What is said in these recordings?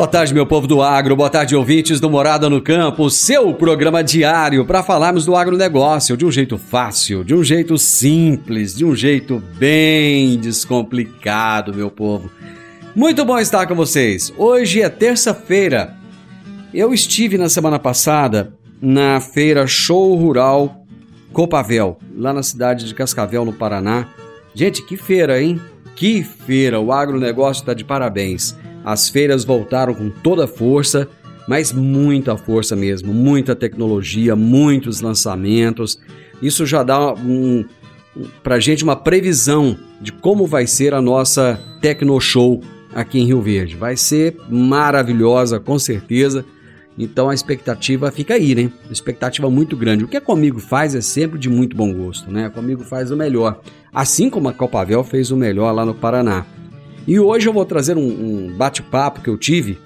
Boa tarde, meu povo do agro, boa tarde, ouvintes do Morada no Campo, seu programa diário para falarmos do agronegócio de um jeito fácil, de um jeito simples, de um jeito bem descomplicado, meu povo. Muito bom estar com vocês. Hoje é terça-feira. Eu estive na semana passada na feira Show Rural Copavel, lá na cidade de Cascavel, no Paraná. Gente, que feira, hein? Que feira! O agronegócio está de parabéns. As feiras voltaram com toda a força, mas muita força mesmo, muita tecnologia, muitos lançamentos. Isso já dá um, para gente uma previsão de como vai ser a nossa Tecno Show aqui em Rio Verde. Vai ser maravilhosa, com certeza. Então a expectativa fica aí, né? Expectativa muito grande. O que a Comigo faz é sempre de muito bom gosto, né? A Comigo faz o melhor. Assim como a Copavel fez o melhor lá no Paraná. E hoje eu vou trazer um, um bate-papo que eu tive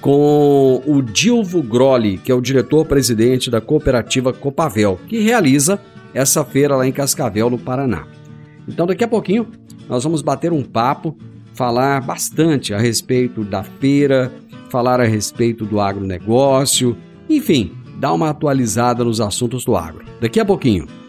com o Dilvo Grolli, que é o diretor-presidente da cooperativa Copavel, que realiza essa feira lá em Cascavel, no Paraná. Então, daqui a pouquinho, nós vamos bater um papo, falar bastante a respeito da feira, falar a respeito do agronegócio, enfim, dar uma atualizada nos assuntos do agro. Daqui a pouquinho.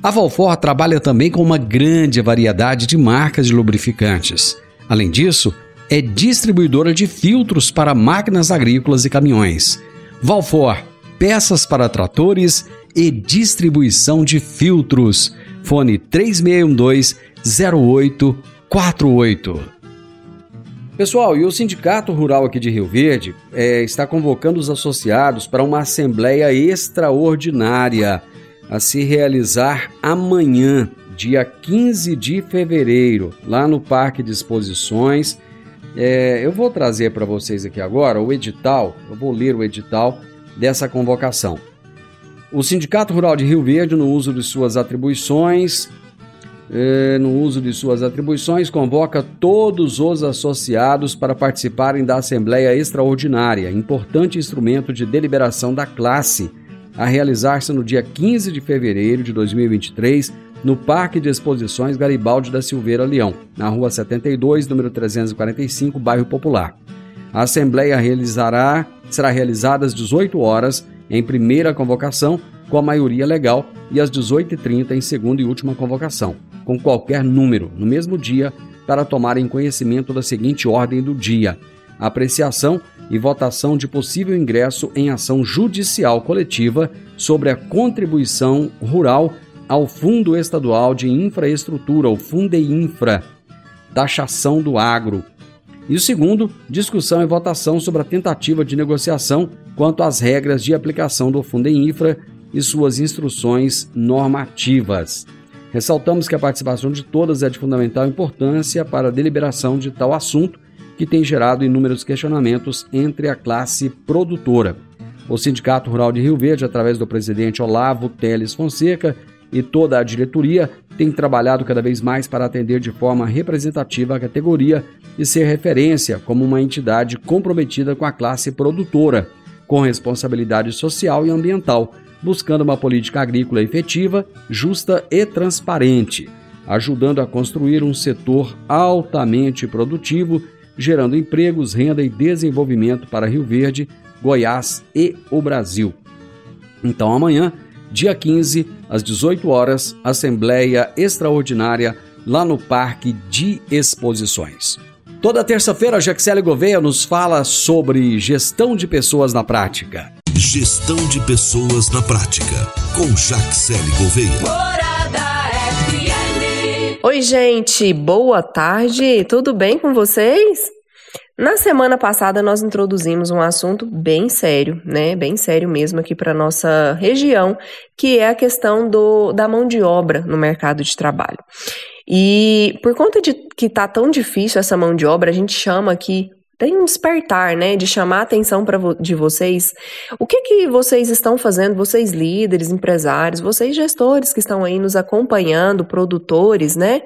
A Valfor trabalha também com uma grande variedade de marcas de lubrificantes. Além disso, é distribuidora de filtros para máquinas agrícolas e caminhões. Valfor, peças para tratores e distribuição de filtros. Fone 3612-0848. Pessoal, e o Sindicato Rural aqui de Rio Verde é, está convocando os associados para uma assembleia extraordinária a se realizar amanhã, dia 15 de fevereiro, lá no Parque de Exposições. É, eu vou trazer para vocês aqui agora o edital, eu vou ler o edital dessa convocação. O Sindicato Rural de Rio Verde, no uso de suas atribuições, é, no uso de suas atribuições, convoca todos os associados para participarem da Assembleia Extraordinária, importante instrumento de deliberação da classe, a realizar-se no dia 15 de fevereiro de 2023, no Parque de Exposições Garibaldi da Silveira Leão, na Rua 72, número 345, bairro Popular. A Assembleia realizará, será realizada às 18 horas em primeira convocação, com a maioria legal, e às 18h30 em segunda e última convocação, com qualquer número, no mesmo dia, para tomarem conhecimento da seguinte ordem do dia: apreciação e votação de possível ingresso em ação judicial coletiva sobre a contribuição rural ao Fundo Estadual de Infraestrutura, o Fundeinfra, taxação do agro. E o segundo, discussão e votação sobre a tentativa de negociação quanto às regras de aplicação do Fundeinfra e suas instruções normativas. Ressaltamos que a participação de todas é de fundamental importância para a deliberação de tal assunto, que tem gerado inúmeros questionamentos entre a classe produtora. O Sindicato Rural de Rio Verde, através do presidente Olavo Teles Fonseca e toda a diretoria, tem trabalhado cada vez mais para atender de forma representativa a categoria e ser referência como uma entidade comprometida com a classe produtora, com responsabilidade social e ambiental, buscando uma política agrícola efetiva, justa e transparente, ajudando a construir um setor altamente produtivo, gerando empregos, renda e desenvolvimento para Rio Verde, Goiás e o Brasil. Então amanhã, dia 15, às 18 horas, Assembleia Extraordinária lá no Parque de Exposições. Toda terça-feira, Jaxele Gouveia nos fala sobre gestão de pessoas na prática. Gestão de pessoas na prática, com Jaxele Gouveia. Oi, gente, boa tarde, tudo bem com vocês? Na semana passada nós introduzimos um assunto bem sério, né? Bem sério mesmo aqui para nossa região, que é a questão do, da mão de obra no mercado de trabalho. E por conta de que tá tão difícil essa mão de obra, a gente chama aqui tem um despertar, né, de chamar a atenção para vo de vocês. O que que vocês estão fazendo, vocês líderes, empresários, vocês gestores que estão aí nos acompanhando, produtores, né?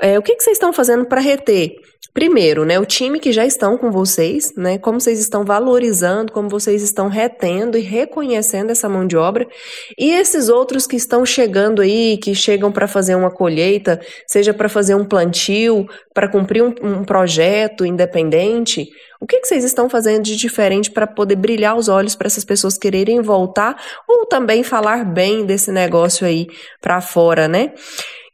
É, o que que vocês estão fazendo para reter Primeiro, né, o time que já estão com vocês, né, como vocês estão valorizando, como vocês estão retendo e reconhecendo essa mão de obra, e esses outros que estão chegando aí, que chegam para fazer uma colheita, seja para fazer um plantio, para cumprir um, um, projeto independente, o que, que vocês estão fazendo de diferente para poder brilhar os olhos para essas pessoas quererem voltar ou também falar bem desse negócio aí para fora, né?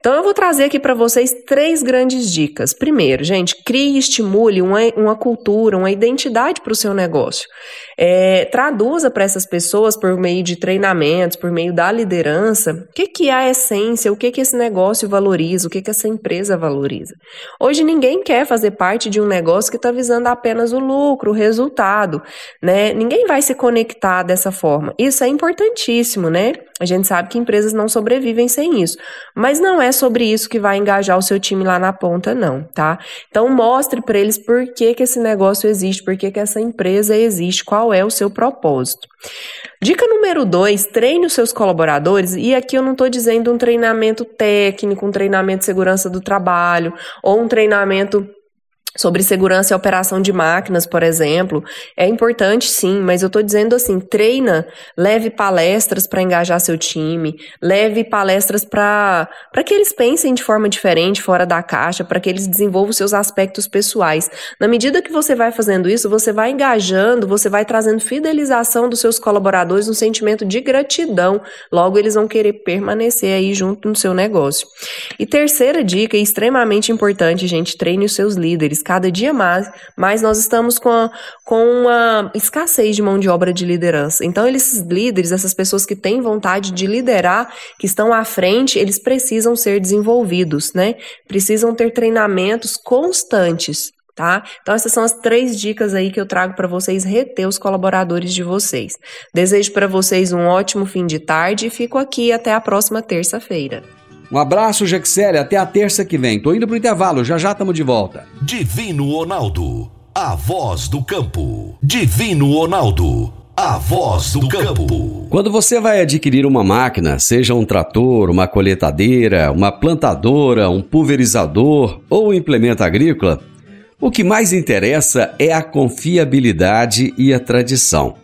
Então, eu vou trazer aqui para vocês três grandes dicas. Primeiro, gente, crie e estimule uma, uma cultura, uma identidade para o seu negócio. É, traduza para essas pessoas, por meio de treinamentos, por meio da liderança, o que, que é a essência, o que, que esse negócio valoriza, o que, que essa empresa valoriza. Hoje, ninguém quer fazer parte de um negócio que está visando apenas o lucro, o resultado. Né? Ninguém vai se conectar dessa forma. Isso é importantíssimo, né? A gente sabe que empresas não sobrevivem sem isso. Mas não é sobre isso que vai engajar o seu time lá na ponta, não, tá? Então mostre para eles por que, que esse negócio existe, por que, que essa empresa existe, qual é o seu propósito. Dica número dois, treine os seus colaboradores, e aqui eu não estou dizendo um treinamento técnico, um treinamento de segurança do trabalho, ou um treinamento sobre segurança e operação de máquinas, por exemplo, é importante sim, mas eu estou dizendo assim, treina, leve palestras para engajar seu time, leve palestras para que eles pensem de forma diferente, fora da caixa, para que eles desenvolvam seus aspectos pessoais. Na medida que você vai fazendo isso, você vai engajando, você vai trazendo fidelização dos seus colaboradores, um sentimento de gratidão. Logo, eles vão querer permanecer aí junto no seu negócio. E terceira dica, extremamente importante, gente, treine os seus líderes cada dia mais, mais nós estamos com, a, com uma escassez de mão de obra de liderança. Então, esses líderes, essas pessoas que têm vontade de liderar, que estão à frente, eles precisam ser desenvolvidos, né? Precisam ter treinamentos constantes. Tá? Então essas são as três dicas aí que eu trago para vocês reter os colaboradores de vocês. Desejo para vocês um ótimo fim de tarde e fico aqui até a próxima terça-feira. Um abraço, Jaxele. Até a terça que vem. Tô indo pro intervalo, já já estamos de volta. Divino Ronaldo, a voz do campo. Divino Ronaldo, a voz do campo. Quando você vai adquirir uma máquina, seja um trator, uma colheitadeira, uma plantadora, um pulverizador ou um implemento agrícola, o que mais interessa é a confiabilidade e a tradição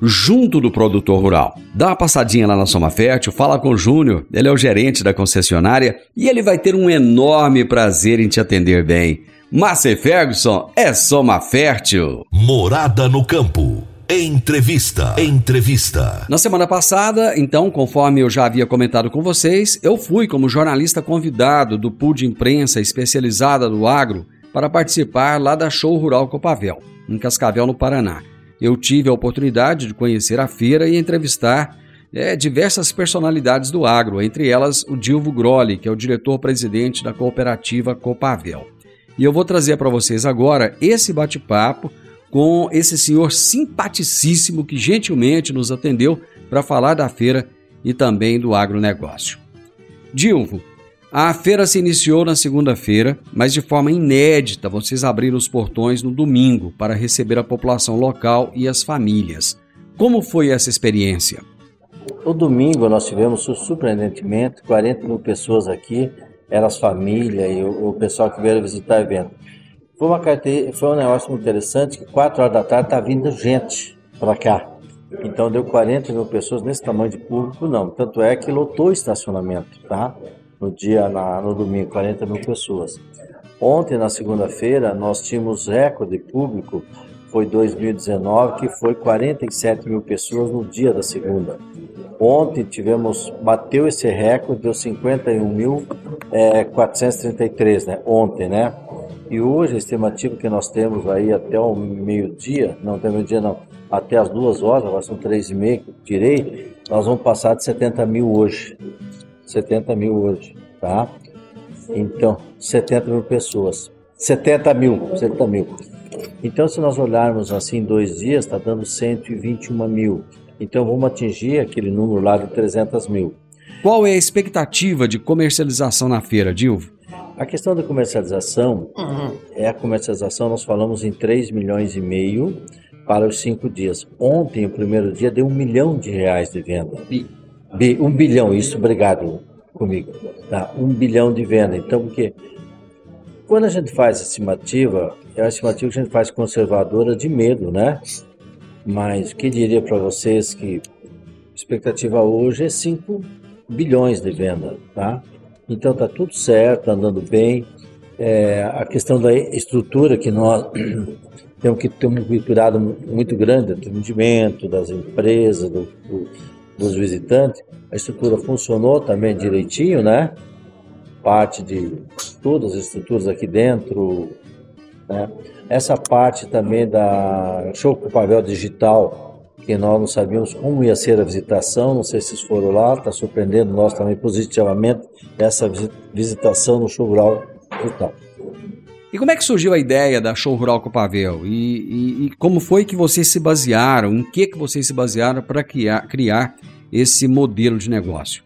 junto do produtor rural. Dá uma passadinha lá na Soma Fértil, fala com o Júnior, ele é o gerente da concessionária e ele vai ter um enorme prazer em te atender bem. Márcia Ferguson é Soma Fértil. Morada no campo. Entrevista. Entrevista. Na semana passada, então, conforme eu já havia comentado com vocês, eu fui como jornalista convidado do pool de imprensa especializada do agro para participar lá da Show Rural Copavel, em Cascavel, no Paraná. Eu tive a oportunidade de conhecer a feira e entrevistar é, diversas personalidades do agro, entre elas o Dilvo Groli, que é o diretor-presidente da cooperativa Copavel. E eu vou trazer para vocês agora esse bate-papo com esse senhor simpaticíssimo que gentilmente nos atendeu para falar da feira e também do agronegócio. Dilvo, a feira se iniciou na segunda-feira, mas de forma inédita vocês abriram os portões no domingo para receber a população local e as famílias. Como foi essa experiência? O domingo nós tivemos, surpreendentemente, 40 mil pessoas aqui, eram as famílias e o, o pessoal que veio visitar o evento. Foi, uma foi um negócio muito interessante que 4 horas da tarde tá vindo gente para cá. Então deu 40 mil pessoas nesse tamanho de público, não. Tanto é que lotou o estacionamento, tá? No dia, na, no domingo, 40 mil pessoas. Ontem, na segunda-feira, nós tínhamos recorde de público, foi 2019, que foi 47 mil pessoas no dia da segunda. Ontem tivemos, bateu esse recorde, deu 51.433, é, né? Ontem, né? E hoje a estimativa que nós temos aí até o meio-dia, não até meio-dia não, até as duas horas, agora são três e meia que tirei, nós vamos passar de 70 mil hoje. 70 mil hoje, tá? Então, 70 mil pessoas. 70 mil, 70 mil. Então, se nós olharmos assim dois dias, está dando 121 mil. Então, vamos atingir aquele número lá de 300 mil. Qual é a expectativa de comercialização na feira, Dilvo? A questão da comercialização, uhum. é a comercialização, nós falamos em 3 milhões e meio para os cinco dias. Ontem, o primeiro dia, deu um milhão de reais de venda. Bi, um bilhão, isso, obrigado comigo. Tá, um bilhão de venda. Então, porque quando a gente faz estimativa, é uma estimativa que a gente faz conservadora de medo, né? Mas que diria para vocês que expectativa hoje é 5 bilhões de venda, tá? Então está tudo certo, andando bem. É, a questão da estrutura que nós temos que ter um cuidado muito grande do atendimento das empresas, do, do, dos visitantes. A estrutura funcionou também direitinho, né? Parte de todas as estruturas aqui dentro, né? Essa parte também da show com papel digital que nós não sabíamos como ia ser a visitação, não sei se vocês foram lá, está surpreendendo nós também positivamente essa visitação no show rural tal. E como é que surgiu a ideia da Show Rural com Pavel? E, e, e, como foi que vocês se basearam, em que, que vocês se basearam para criar, criar esse modelo de negócio?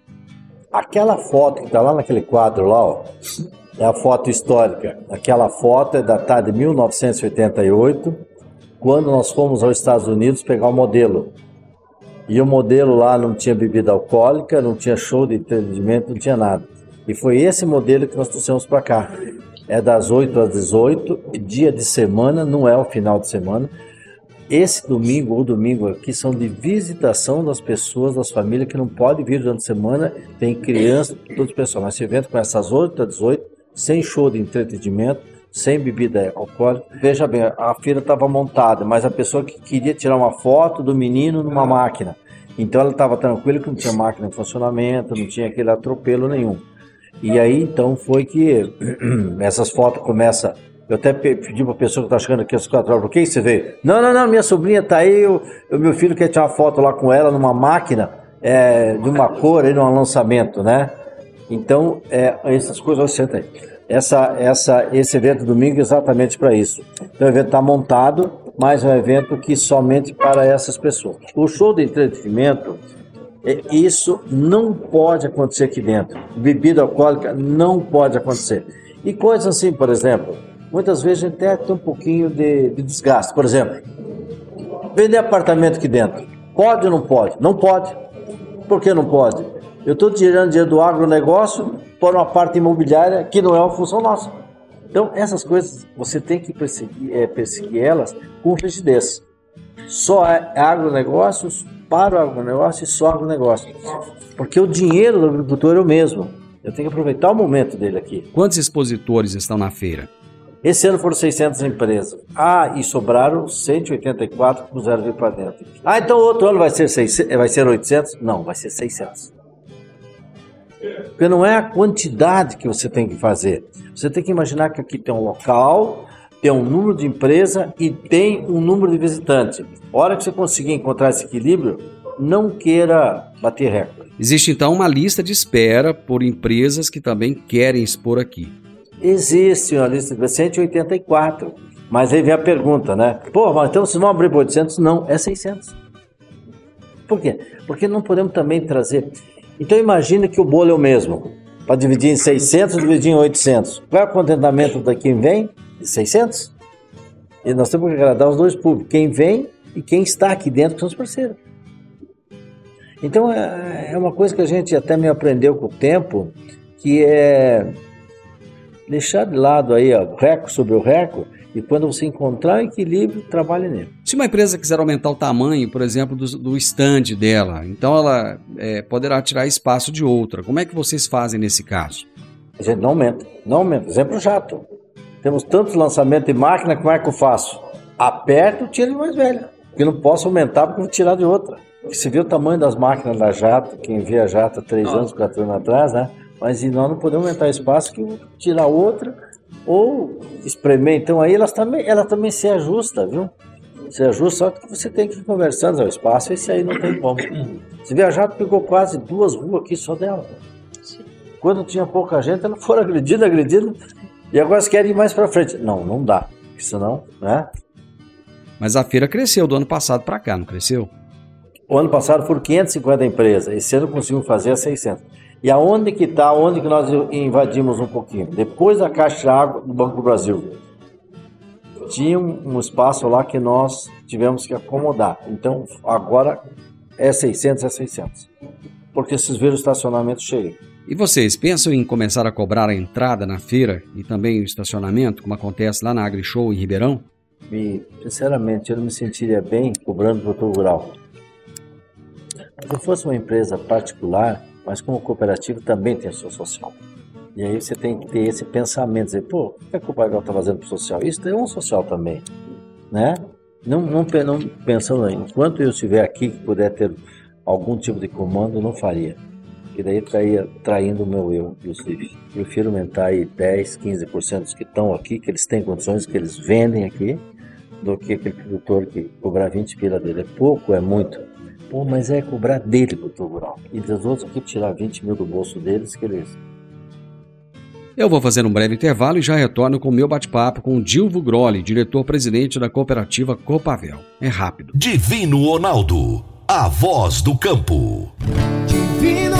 Aquela foto que está lá naquele quadro lá, ó, é a foto histórica. Aquela foto é datada de 1988 quando nós fomos aos Estados Unidos pegar o modelo. E o modelo lá não tinha bebida alcoólica, não tinha show de entretenimento, não tinha nada. E foi esse modelo que nós trouxemos para cá. É das 8 às 18, dia de semana, não é o final de semana. Esse domingo ou domingo aqui são de visitação das pessoas, das famílias que não podem vir durante a semana. Tem crianças, todos os pessoal. Esse evento começa às 8 às 18, sem show de entretenimento sem bebida alcoólica. Veja bem, a feira estava montada, mas a pessoa que queria tirar uma foto do menino numa máquina. Então ela estava tranquila que não tinha máquina em funcionamento, não tinha aquele atropelo nenhum. E aí então foi que essas fotos começam. Eu até pedi para a pessoa que está chegando aqui às quatro horas, por que você veio? Não, não, não, minha sobrinha está aí, o meu filho quer tirar uma foto lá com ela numa máquina é, de uma cor aí, num lançamento, né? Então, é, essas coisas, senta aí essa, essa, esse evento domingo exatamente para isso. Então, o evento está montado, mas é um evento que somente para essas pessoas. O show de entretenimento, é, isso não pode acontecer aqui dentro. Bebida alcoólica não pode acontecer. E coisas assim, por exemplo, muitas vezes a gente até tem um pouquinho de, de desgaste. Por exemplo, vender apartamento aqui dentro. Pode ou não pode? Não pode. Por que não pode? Eu estou tirando dinheiro do agronegócio por uma parte imobiliária que não é uma função nossa. Então, essas coisas você tem que perseguir, é, perseguir elas com rigidez. Só é agronegócios para o agronegócio e só agronegócio. Porque o dinheiro do agricultor é o mesmo. Eu tenho que aproveitar o momento dele aqui. Quantos expositores estão na feira? Esse ano foram 600 empresas. Ah, e sobraram 184 que puseram vir para dentro. Ah, então outro ano vai ser, 600, vai ser 800? Não, vai ser 600. Porque não é a quantidade que você tem que fazer. Você tem que imaginar que aqui tem um local, tem um número de empresa e tem um número de visitantes. A hora que você conseguir encontrar esse equilíbrio, não queira bater recorde. Existe então uma lista de espera por empresas que também querem expor aqui. Existe uma lista de 184. Mas aí vem a pergunta, né? Pô, mas então vocês vão abrir por 800? Não, é 600. Por quê? Porque não podemos também trazer. Então imagine que o bolo é o mesmo. Para dividir em 600, dividir em 800. Qual é o contentamento da quem vem? 600. E nós temos que agradar os dois públicos. Quem vem e quem está aqui dentro, que são os parceiros. Então é, é uma coisa que a gente até me aprendeu com o tempo, que é deixar de lado aí o reco sobre o reco e quando você encontrar o equilíbrio, trabalhe nele. Se uma empresa quiser aumentar o tamanho, por exemplo, do, do stand dela, então ela é, poderá tirar espaço de outra. Como é que vocês fazem nesse caso? A gente não aumenta, não aumenta. Exemplo jato. Temos tantos lançamentos de máquina, como é que eu faço? Aperto, tiro de mais velha. Porque não posso aumentar porque vou tirar de outra. Porque você vê o tamanho das máquinas da Jato, quem vê a Jato há três anos, quatro anos atrás, né? Mas nós não podemos aumentar espaço que tirar outra ou espremer. Então aí elas também, ela também se ajusta, viu? Se ajusta, só que você tem que ir conversando. O espaço esse aí não tem como. Você vê, a Jato pegou quase duas ruas aqui só dela. Quando tinha pouca gente, ela foi agredida, agredida. E agora você quer ir mais para frente. Não, não dá. Senão, né? Mas a feira cresceu do ano passado para cá, não cresceu? O ano passado foram 550 empresas. Esse ano conseguimos fazer a 600. E aonde que está, onde que nós invadimos um pouquinho? Depois da Caixa de Água do Banco do Brasil. Tinha um espaço lá que nós tivemos que acomodar. Então, agora é 600, é 600. Porque esses viram o estacionamento cheio. E vocês pensam em começar a cobrar a entrada na feira e também o estacionamento, como acontece lá na AgriShow em Ribeirão? E, sinceramente, eu não me sentiria bem cobrando produtor rural. Se eu fosse uma empresa particular, mas como cooperativa também tem a sua social. E aí você tem que ter esse pensamento, dizer, pô, o que, é que o Pagal está fazendo para o social? Isso é um social também, né? Não, não, não pensando, enquanto eu estiver aqui, que puder ter algum tipo de comando, não faria. Porque daí estaria traindo o meu eu, inclusive. Prefiro aumentar aí 10, 15% dos que estão aqui, que eles têm condições, que eles vendem aqui, do que aquele produtor que cobrar 20 pila dele. É pouco, é muito. Pô, mas é cobrar dele, doutor rural. E dos outros aqui tirar 20 mil do bolso deles, que eles. Eu vou fazer um breve intervalo e já retorno com o meu bate-papo com o Dilvo Groli, diretor-presidente da cooperativa Copavel. É rápido. Divino Ronaldo, a voz do campo.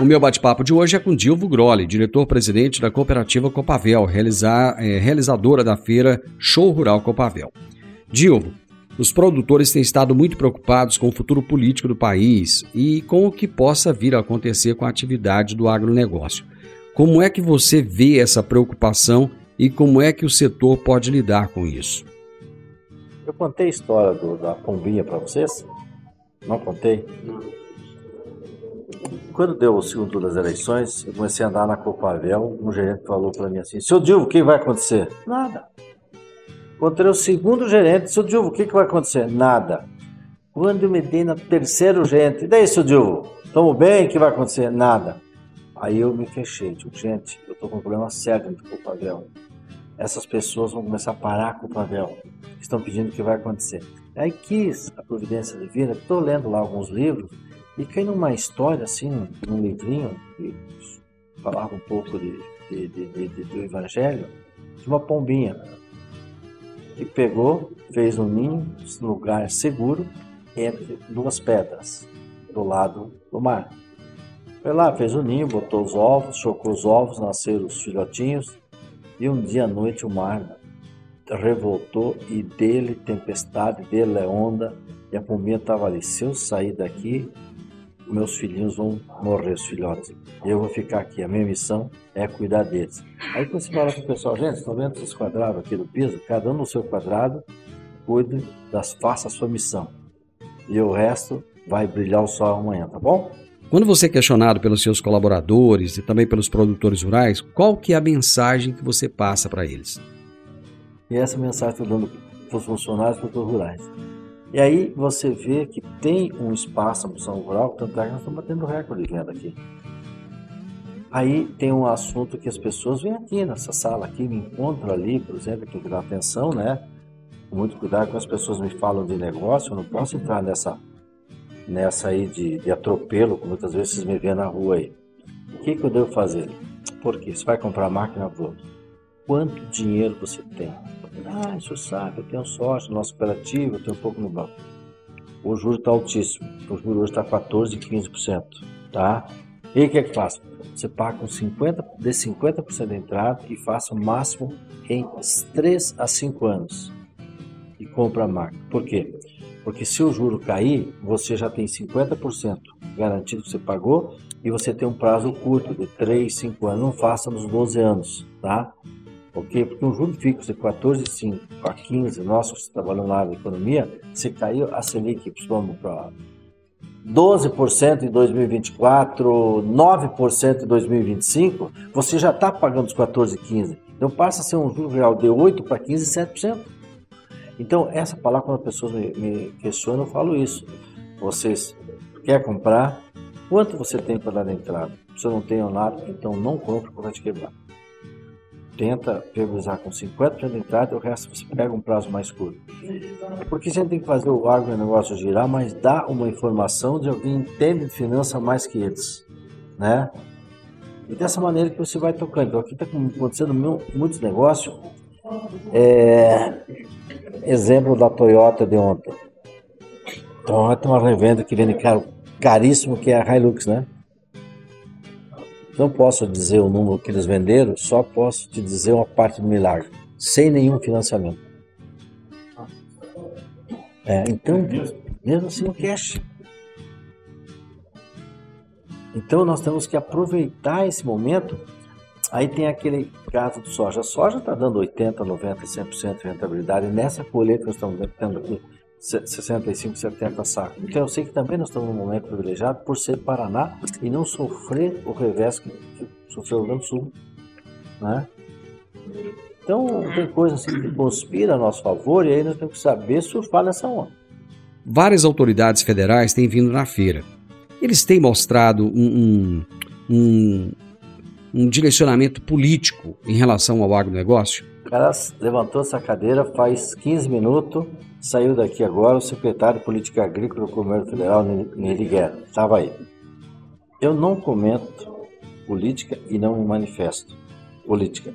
O meu bate-papo de hoje é com Dilvo Groli, diretor-presidente da cooperativa Copavel, realizar, é, realizadora da feira Show Rural Copavel. Dilvo, os produtores têm estado muito preocupados com o futuro político do país e com o que possa vir a acontecer com a atividade do agronegócio. Como é que você vê essa preocupação e como é que o setor pode lidar com isso? Eu contei a história do, da pombinha para vocês? Não contei? Quando deu o segundo turno das eleições, eu comecei a andar na Copavel, um gerente falou para mim assim, seu Dilvo, o que vai acontecer? Nada. Encontrei o segundo gerente, seu Dilvo, o que, vai acontecer? Nada. Quando eu me dei na terceiro gerente, e daí, seu Dilvo? Tamo bem, o que vai acontecer? Nada. Aí eu me fechei, tipo, gente, eu tô com um problema sério dentro do pavel. Essas pessoas vão começar a parar com o pavel. Estão pedindo o que vai acontecer. Aí quis a providência divina, estou lendo lá alguns livros e cai numa história assim, num livrinho que falava um pouco de, de, de, de, do evangelho, de uma pombinha que pegou, fez um ninho lugar seguro entre duas pedras do lado do mar. Foi lá, fez o ninho, botou os ovos, chocou os ovos, nasceram os filhotinhos e um dia à noite o mar revoltou e dele tempestade, dele é onda e a pombinha estava ali. Se eu sair daqui, meus filhinhos vão morrer, os filhotes. Eu vou ficar aqui. A minha missão é cuidar deles. Aí quando você fala para o pessoal, gente, estão vendo esses quadrados aqui do piso? Cada um no seu quadrado, cuide, das, faça a sua missão. E o resto vai brilhar o sol amanhã, tá bom? Quando você é questionado pelos seus colaboradores e também pelos produtores rurais, qual que é a mensagem que você passa para eles? E essa mensagem estou dando para os funcionários e produtores rurais. E aí você vê que tem um espaço na produção rural, tanto é que nós estamos batendo recorde de venda aqui. Aí tem um assunto que as pessoas vêm aqui nessa sala aqui, me encontram ali, por exemplo, tem que dar atenção, né? Com muito cuidado quando as pessoas me falam de negócio, eu não posso entrar nessa nessa aí de, de atropelo, que muitas vezes vocês me vêem na rua aí. O que, que eu devo fazer? Porque você vai comprar máquina boa. Quanto dinheiro você tem? Ah, isso sabe, eu tenho sorte no nosso cooperativo, eu tenho um pouco no banco. O juro está altíssimo. O juro hoje está 14, 15%. Tá? E o que é que faz? Você paga com 50, de 50% da entrada e faça o máximo em 3 a 5 anos. E compra a máquina. Por quê? Porque se o juro cair, você já tem 50% garantido que você pagou e você tem um prazo curto de 3, 5 anos. Não faça nos 12 anos, tá? Ok? Porque um juro fixo de 14,5 a 15, nós que trabalhamos na área de economia, se caiu a Selic, vamos para 12% em 2024, 9% em 2025, você já está pagando os 14, 15. Então passa a ser um juro real de 8 para 15, 7%. Então, essa palavra, quando as pessoas me, me questionam, eu falo isso. Vocês quer comprar? Quanto você tem para dar entrada? Se eu não tenho nada, então não compre porque vai te quebrar. Tenta priorizar com 50% de entrada e o resto você pega um prazo mais curto. Porque a gente tem que fazer o agronegócio girar, mas dá uma informação de alguém que entende de finança mais que eles. Né? E dessa maneira que você vai tocando. Então, aqui está acontecendo muitos negócios. É, exemplo da Toyota de ontem. Então, tem uma revenda que vende caro, caríssimo, que é a Hilux, né? Não posso dizer o número que eles venderam, só posso te dizer uma parte do milagre, sem nenhum financiamento. É, então, mesmo assim, o cash. Então, nós temos que aproveitar esse momento Aí tem aquele caso do soja. A soja está dando 80, 90, 100% de rentabilidade. E nessa colheita nós estamos tendo aqui 65, 70 sacos. Então eu sei que também nós estamos num momento privilegiado por ser Paraná e não sofrer o revés que, sofreu o Rio Grande do Sul. Né? Então tem coisas assim que conspira a nosso favor e aí nós temos que saber surfar nessa onda. Várias autoridades federais têm vindo na feira. Eles têm mostrado um, um, um um direcionamento político em relação ao agronegócio? O cara levantou essa cadeira faz 15 minutos, saiu daqui agora o secretário de Política Agrícola do Comércio Federal, Neri Guerra. Estava aí. Eu não comento política e não me manifesto política.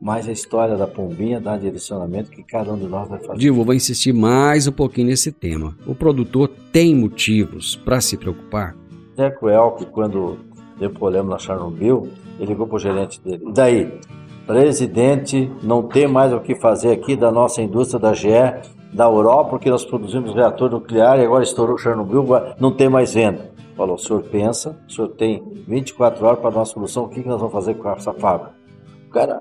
Mas a história da pombinha dá direcionamento que cada um de nós vai fazer. Divo, vou insistir mais um pouquinho nesse tema. O produtor tem motivos para se preocupar? É cruel que quando deu problema na Chernobyl, ele ligou para o gerente dele. E daí? Presidente, não tem mais o que fazer aqui da nossa indústria da GE, da Europa, porque nós produzimos reator nuclear e agora estourou Chernobyl, não tem mais venda. Falou, o senhor pensa, o senhor tem 24 horas para a nossa solução, o que, que nós vamos fazer com essa fábrica? O cara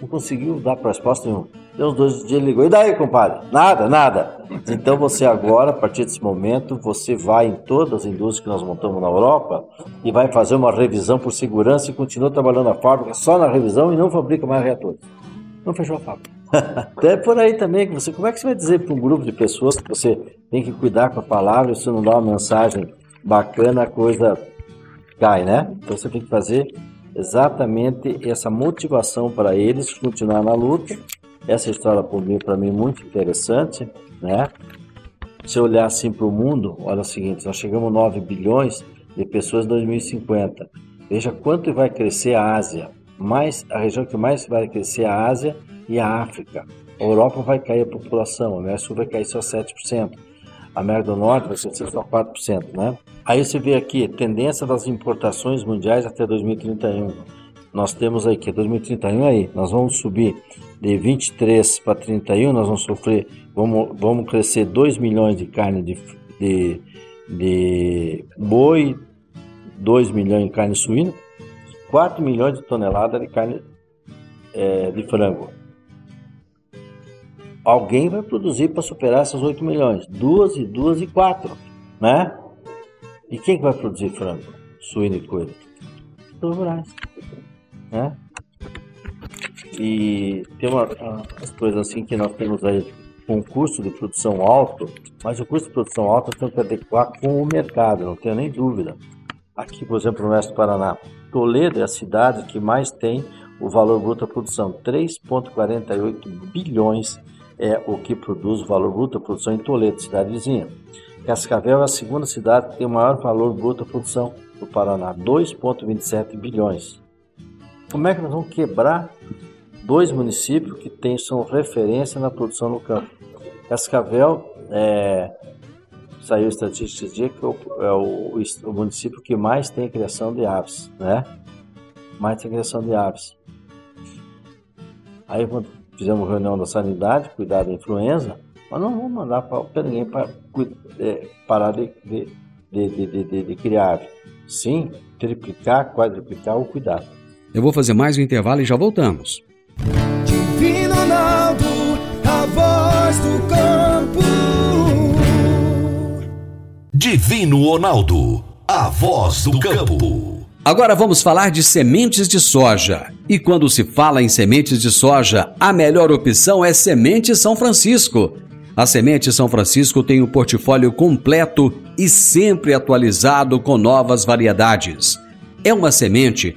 não conseguiu dar resposta nenhuma. Deu uns dois dias, ligou. E daí, compadre? Nada, nada. Então você agora, a partir desse momento, você vai em todas as indústrias que nós montamos na Europa e vai fazer uma revisão por segurança e continua trabalhando na fábrica só na revisão e não fabrica mais reatores. Não fechou a fábrica. Então é por aí também que você. Como é que você vai dizer para um grupo de pessoas que você tem que cuidar com a palavra e você não dá uma mensagem bacana a coisa cai, né? Então você tem que fazer exatamente essa motivação para eles continuar na luta. Essa história por mim para mim muito interessante, né? Se olhar assim para o mundo, olha o seguinte, nós chegamos a 9 bilhões de pessoas em 2050. Veja quanto vai crescer a Ásia. Mais, a região que mais vai crescer é a Ásia e a África. A Europa vai cair a população, a América Sul vai cair só 7%. A América do Norte vai ser só 4%, né? Aí você vê aqui, tendência das importações mundiais até 2031. Nós temos aí que 2031 aí, nós vamos subir de 23 para 31, nós vamos sofrer, vamos, vamos crescer 2 milhões de carne de, de, de boi, 2 milhões de carne suína, 4 milhões de toneladas de carne é, de frango. Alguém vai produzir para superar essas 8 milhões. Duas e duas e quatro, né? E quem que vai produzir frango, suíno e coelho? Os rurais, né? E tem uma, umas coisas assim que nós temos aí com um custo de produção alto, mas o custo de produção alto tem que adequar com o mercado, não tenho nem dúvida. Aqui, por exemplo, no oeste do Paraná, Toledo é a cidade que mais tem o valor bruto da produção, 3,48 bilhões é o que produz o valor bruto da produção em Toledo, cidade vizinha. Cascavel é a segunda cidade que tem o maior valor bruto da produção do Paraná, 2,27 bilhões. Como é que nós vamos quebrar dois municípios que tem, são referência na produção no campo? Cascavel, é, saiu estatísticas de que é o, o, município que mais tem criação de aves, né? Mais tem criação de aves. Aí quando fizemos reunião da sanidade, cuidar da influenza, mas não vamos mandar para ninguém é, parar de, de, de, de, criar ave. Sim, triplicar, quadruplicar o cuidado. Eu vou fazer mais um intervalo e já voltamos. Divino Ronaldo, a voz do campo. Divino Ronaldo, a voz do campo. Agora vamos falar de sementes de soja. E quando se fala em sementes de soja, a melhor opção é Semente São Francisco. A Semente São Francisco tem um portfólio completo e sempre atualizado com novas variedades. É uma semente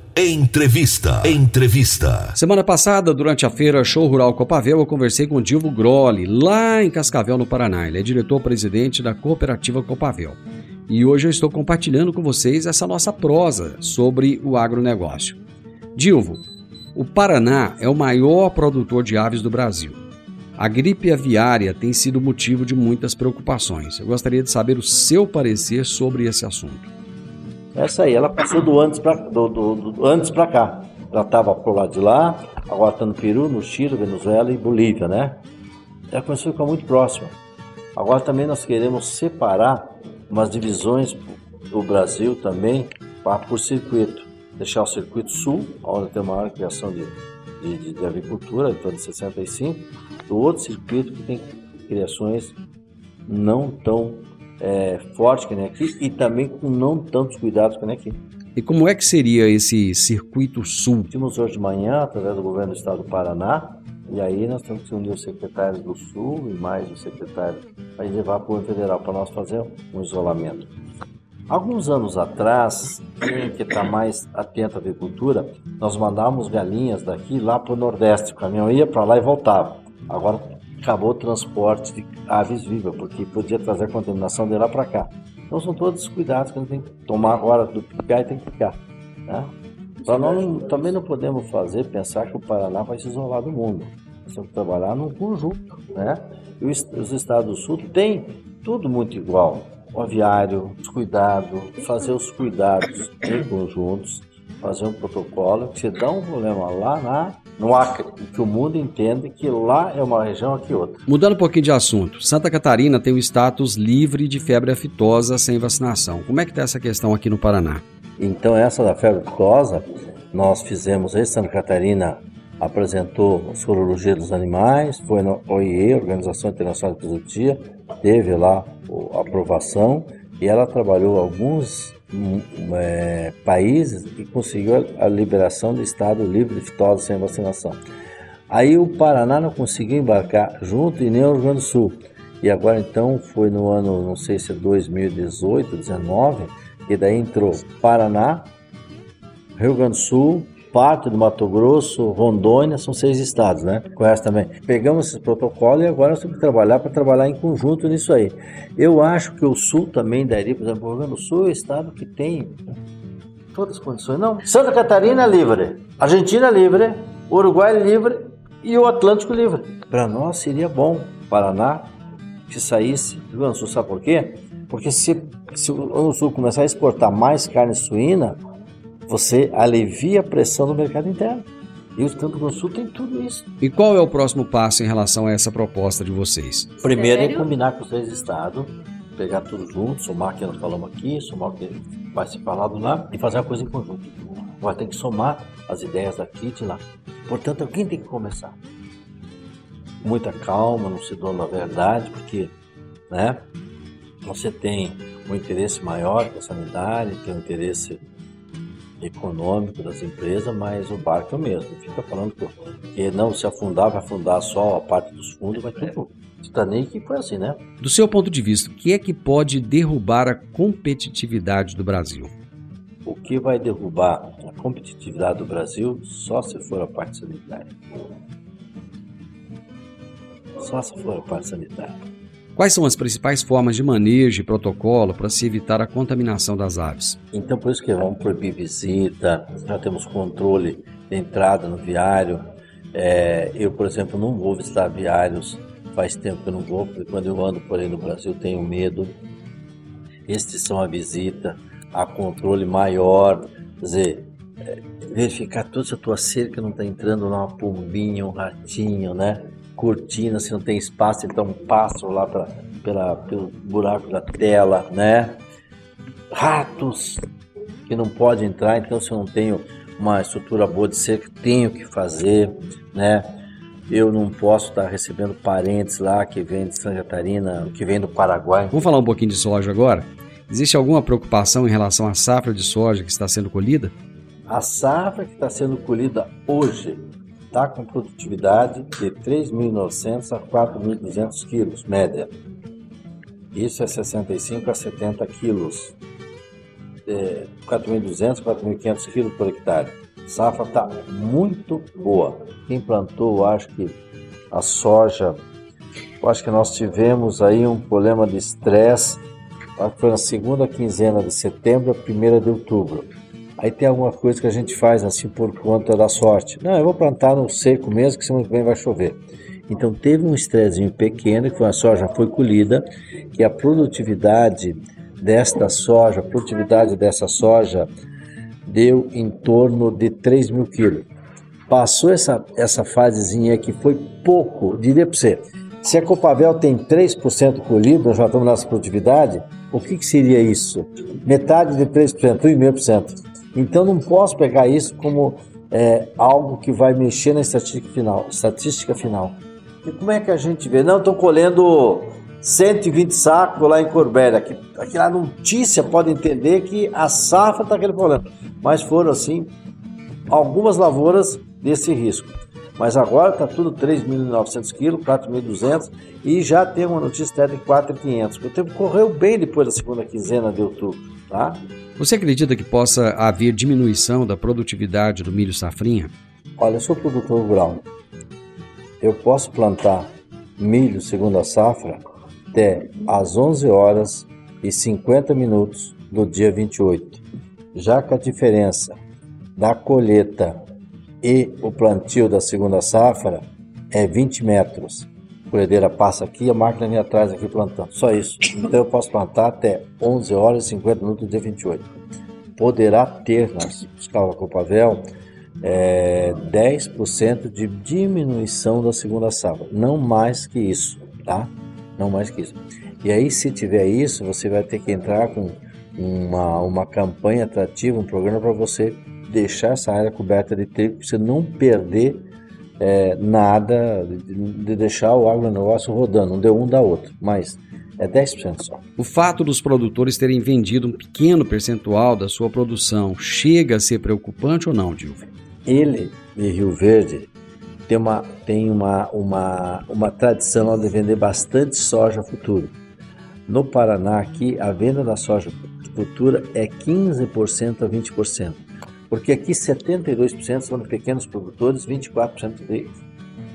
Entrevista. Entrevista. Semana passada, durante a feira Show Rural Copavel, eu conversei com o Dilvo Groli, lá em Cascavel, no Paraná. Ele é diretor-presidente da cooperativa Copavel. E hoje eu estou compartilhando com vocês essa nossa prosa sobre o agronegócio. Dilvo, o Paraná é o maior produtor de aves do Brasil. A gripe aviária tem sido motivo de muitas preocupações. Eu gostaria de saber o seu parecer sobre esse assunto. Essa aí, ela passou do antes para do, do, do, antes pra cá. Ela estava pro lado de lá, agora está no Peru, no Chile, Venezuela e Bolívia, né? Ela começou a ficar muito próxima. Agora também nós queremos separar umas divisões do Brasil também por circuito deixar o circuito sul, onde tem maior criação de, de, de avicultura, em torno de 65, do outro circuito que tem criações não tão é, fortes que nem aqui e também com não tantos cuidados que nem aqui. E como é que seria esse circuito sul? Tínhamos hoje de manhã, através do governo do estado do Paraná, e aí nós temos que unir os secretários do Sul e mais o secretário para levar para o federal para nós fazer um isolamento. Alguns anos atrás, quem que está mais atento à agricultura, nós mandávamos galinhas daqui lá para o Nordeste. O caminhão ia para lá e voltava. Agora acabou o transporte de aves vivas, porque podia trazer contaminação de lá para cá. Então são todos os cuidados que a gente tem que tomar agora do picar e tem que ficar. Né? Para nós também não podemos fazer, pensar que o Paraná vai se isolar do mundo. Nós temos que trabalhar num conjunto. Né? E os estados do sul têm tudo muito igual o aviário, os cuidados, fazer os cuidados em conjuntos, fazer um protocolo, que se dá um problema lá na, no Acre, e que o mundo entende que lá é uma região, aqui outra. Mudando um pouquinho de assunto, Santa Catarina tem o status livre de febre aftosa sem vacinação. Como é que está essa questão aqui no Paraná? Então essa da febre aftosa, Nós fizemos em Santa Catarina, apresentou a sorologia dos animais, foi na OIE, Organização Internacional de Fisiologia, teve lá a aprovação e ela trabalhou alguns é, países e conseguiu a liberação do estado livre de fitose sem vacinação. Aí o Paraná não conseguiu embarcar junto e nem o Rio Grande do Sul. E agora então foi no ano, não sei se é 2018, 19, e daí entrou Paraná, Rio Grande do Sul, parte do Mato Grosso, Rondônia, são seis estados, né? Conhece também. Pegamos esse protocolo e agora nós temos que trabalhar para trabalhar em conjunto nisso aí. Eu acho que o Sul também daria, por exemplo, o Rio Grande do Sul é o estado que tem todas as condições. Não, Santa Catarina livre, Argentina livre, Uruguai livre e o Atlântico livre. Para nós seria bom, Paraná, que saísse do Rio Grande do Sul, sabe por quê? Porque se, se o Sul começar a exportar mais carne suína, você alivia a pressão do mercado interno. E o do Sul tem tudo isso. E qual é o próximo passo em relação a essa proposta de vocês? Primeiro é combinar com os três estados, pegar tudo junto, somar o que nós falamos aqui, somar o que vai ser falado lá e fazer a coisa em conjunto. Agora tem que somar as ideias daqui e de lá. Portanto, alguém tem que começar. Muita calma, não se dono da verdade, porque né, você tem um interesse maior que a sanidade, tem um interesse econômico das empresas, mas o barco é o mesmo. Fica falando que, não se afundar, vai afundar só a parte dos fundos, vai tudo. Titanic foi assim, né? Do seu ponto de vista, o que é que pode derrubar a competitividade do Brasil? O que vai derrubar a competitividade do Brasil só se for a parte sanitária. Só se for a parte sanitária. Quais são as principais formas de manejo e protocolo para se evitar a contaminação das aves? Então, por isso que vamos proibir visita, já temos controle de entrada no viário. É, eu, por exemplo, não vou visitar viários, faz tempo que eu não vou, porque quando eu ando por aí no Brasil tenho medo. Restrição à visita, a controle maior, quer dizer, é, verificar tudo se a tua cerca não está entrando numa pombinha, um ratinho, né? Cortina, se não tem espaço, então pássaro lá pra, pela, pelo buraco da tela, né? Ratos que não pode entrar, então se eu não tenho uma estrutura boa de cerca, tenho que fazer, né? Eu não posso estar recebendo parentes lá que vêm de Santa Catarina, que vêm do Paraguai. Vamos falar um pouquinho de soja agora? Existe alguma preocupação em relação à safra de soja que está sendo colhida? A safra que está sendo colhida hoje está com produtividade de 3.900 a 4.200 quilos, média. Isso é 65 a 70 quilos. É, 4.200, 4.500 quilos por hectare. Safra está muito boa. Quem plantou, acho que a soja, acho que nós tivemos aí um problema de estresse. Foi na segunda quinzena de setembro, a primeira de outubro. Aí tem alguma coisa que a gente faz assim por conta da sorte. Não, eu vou plantar no seco mesmo, que semana que vem vai chover. Então teve um estressinho pequeno, que a soja foi colhida, que a produtividade desta soja, a produtividade dessa soja deu em torno de 3 mil quilos. Passou essa, essa fasezinha que foi pouco, diria para você, se a Copavel tem 3% colhido, nós já estamos nessa produtividade, o que, que seria isso? Metade de 3%, 1,5%. Então não posso pegar isso como é, algo que vai mexer na estatística final. Estatística final. E como é que a gente vê? Não, estou colhendo 120 sacos lá em Corbélia. Na notícia pode entender que a safra está aquele problema. Mas foram assim algumas lavouras desse risco. Mas agora está tudo 3.900 quilos, 4.200 e já tem uma notícia até de 4.500. O tempo correu bem depois da segunda quinzena de outubro, tá? Você acredita que possa haver diminuição da produtividade do milho safrinha? Olha, eu sou produtor rural. Eu posso plantar milho segunda safra até às 11 horas e 50 minutos do dia 28. Já que a diferença da colheita e o plantio da segunda safra é 20 metros. A colhedeira passa aqui, a máquina vem atrás aqui plantando. Só isso. Então eu posso plantar até 11 horas e 50 minutos do dia 28. Poderá ter nas escala Copavel é, 10% de diminuição da segunda safra. Não mais que isso, tá? Não mais que isso. E aí, se tiver isso, você vai ter que entrar com uma, uma campanha atrativa, um programa para você deixar essa área coberta de trigo, para você não perder é, nada, de, de deixar o agronegócio rodando, um deu um da outro, mas é 10% só. O fato dos produtores terem vendido um pequeno percentual da sua produção chega a ser preocupante ou não, Dilvio? Ele e Rio Verde tem uma, tem uma, uma, uma tradição de vender bastante soja futuro. No Paraná, aqui, a venda da soja futura é 15% a 20%, porque aqui 72% são de pequenos produtores, 24% de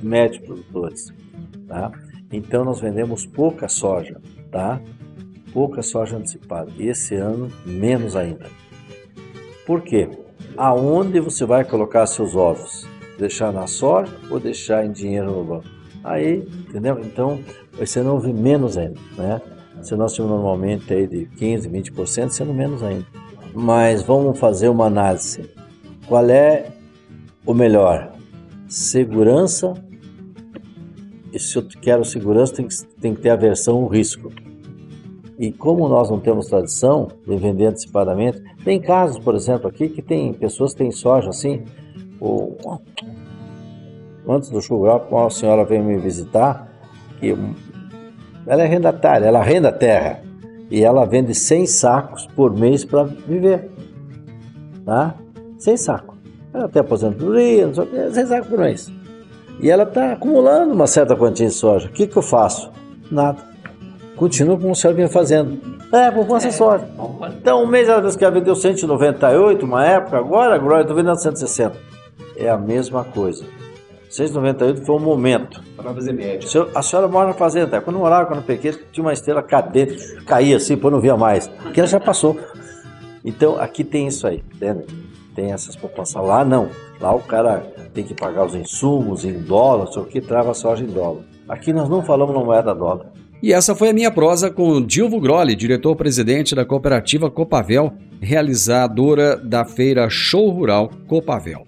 médios produtores. Tá? Então nós vendemos pouca soja, tá? Pouca soja antecipada. E esse ano, menos ainda. Por quê? Aonde você vai colocar seus ovos? Deixar na soja ou deixar em dinheiro no banco? Aí, entendeu? Então, esse ano houve menos ainda, né? Se nós temos normalmente aí de 15, 20%, sendo menos ainda. Mas vamos fazer uma análise. Qual é o melhor? Segurança. E se eu quero segurança, tem que, tem que ter aversão ao risco. E como nós não temos tradição de vender antecipadamente, tem casos, por exemplo, aqui que tem pessoas que têm soja assim. O, antes do churrasco, uma senhora veio me visitar que ela é rendatária, ela renda terra e ela vende 100 sacos por mês para viver. Tá? 100 sacos. Ela tem aposentadoria, não sei o que, 100 sacos por mês. E ela está acumulando uma certa quantia de soja. O que, que eu faço? Nada. Continuo como o senhor vinha fazendo. É, por conta é, soja. Então, um mês ela disse que ela vendeu 198, uma época, agora, agora eu estou vendendo 160. É a mesma coisa. 698 foi um momento. Para fazer média. A senhora mora na fazenda. Quando eu morava quando pequeno, tinha uma estrela cadente, caía assim, depois não via mais. Porque ela já passou. Então, aqui tem isso aí, entende? Tem essas poupanças. Lá não. Lá o cara tem que pagar os insumos em dólar, sei o que, trava a soja em dólar. Aqui nós não falamos na moeda dólar. E essa foi a minha prosa com Dilvo Grolli, diretor-presidente da cooperativa Copavel, realizadora da feira Show Rural Copavel.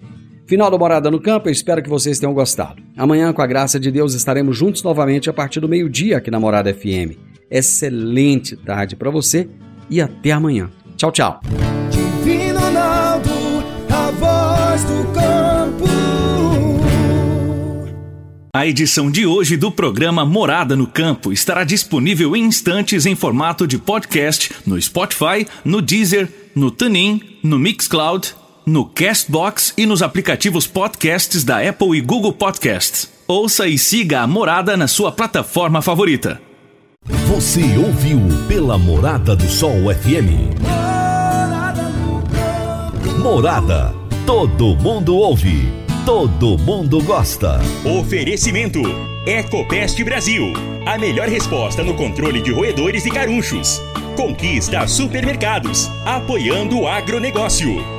Final do Morada no Campo, eu espero que vocês tenham gostado. Amanhã, com a graça de Deus, estaremos juntos novamente a partir do meio-dia aqui na Morada FM. Excelente tarde para você e até amanhã. Tchau, tchau. Divino Ronaldo, a voz do campo. A edição de hoje do programa Morada no Campo estará disponível em instantes em formato de podcast no Spotify, no Deezer, no TuneIn, no Mixcloud no Castbox e nos aplicativos podcasts da Apple e Google Podcasts. Ouça e siga a Morada na sua plataforma favorita. Você ouviu pela Morada do Sol FM. Morada. Todo mundo ouve. Todo mundo gosta. Oferecimento: Ecopest Brasil. A melhor resposta no controle de roedores e carunchos. Conquista supermercados. Apoiando o agronegócio.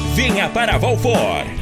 Venha para Valfor.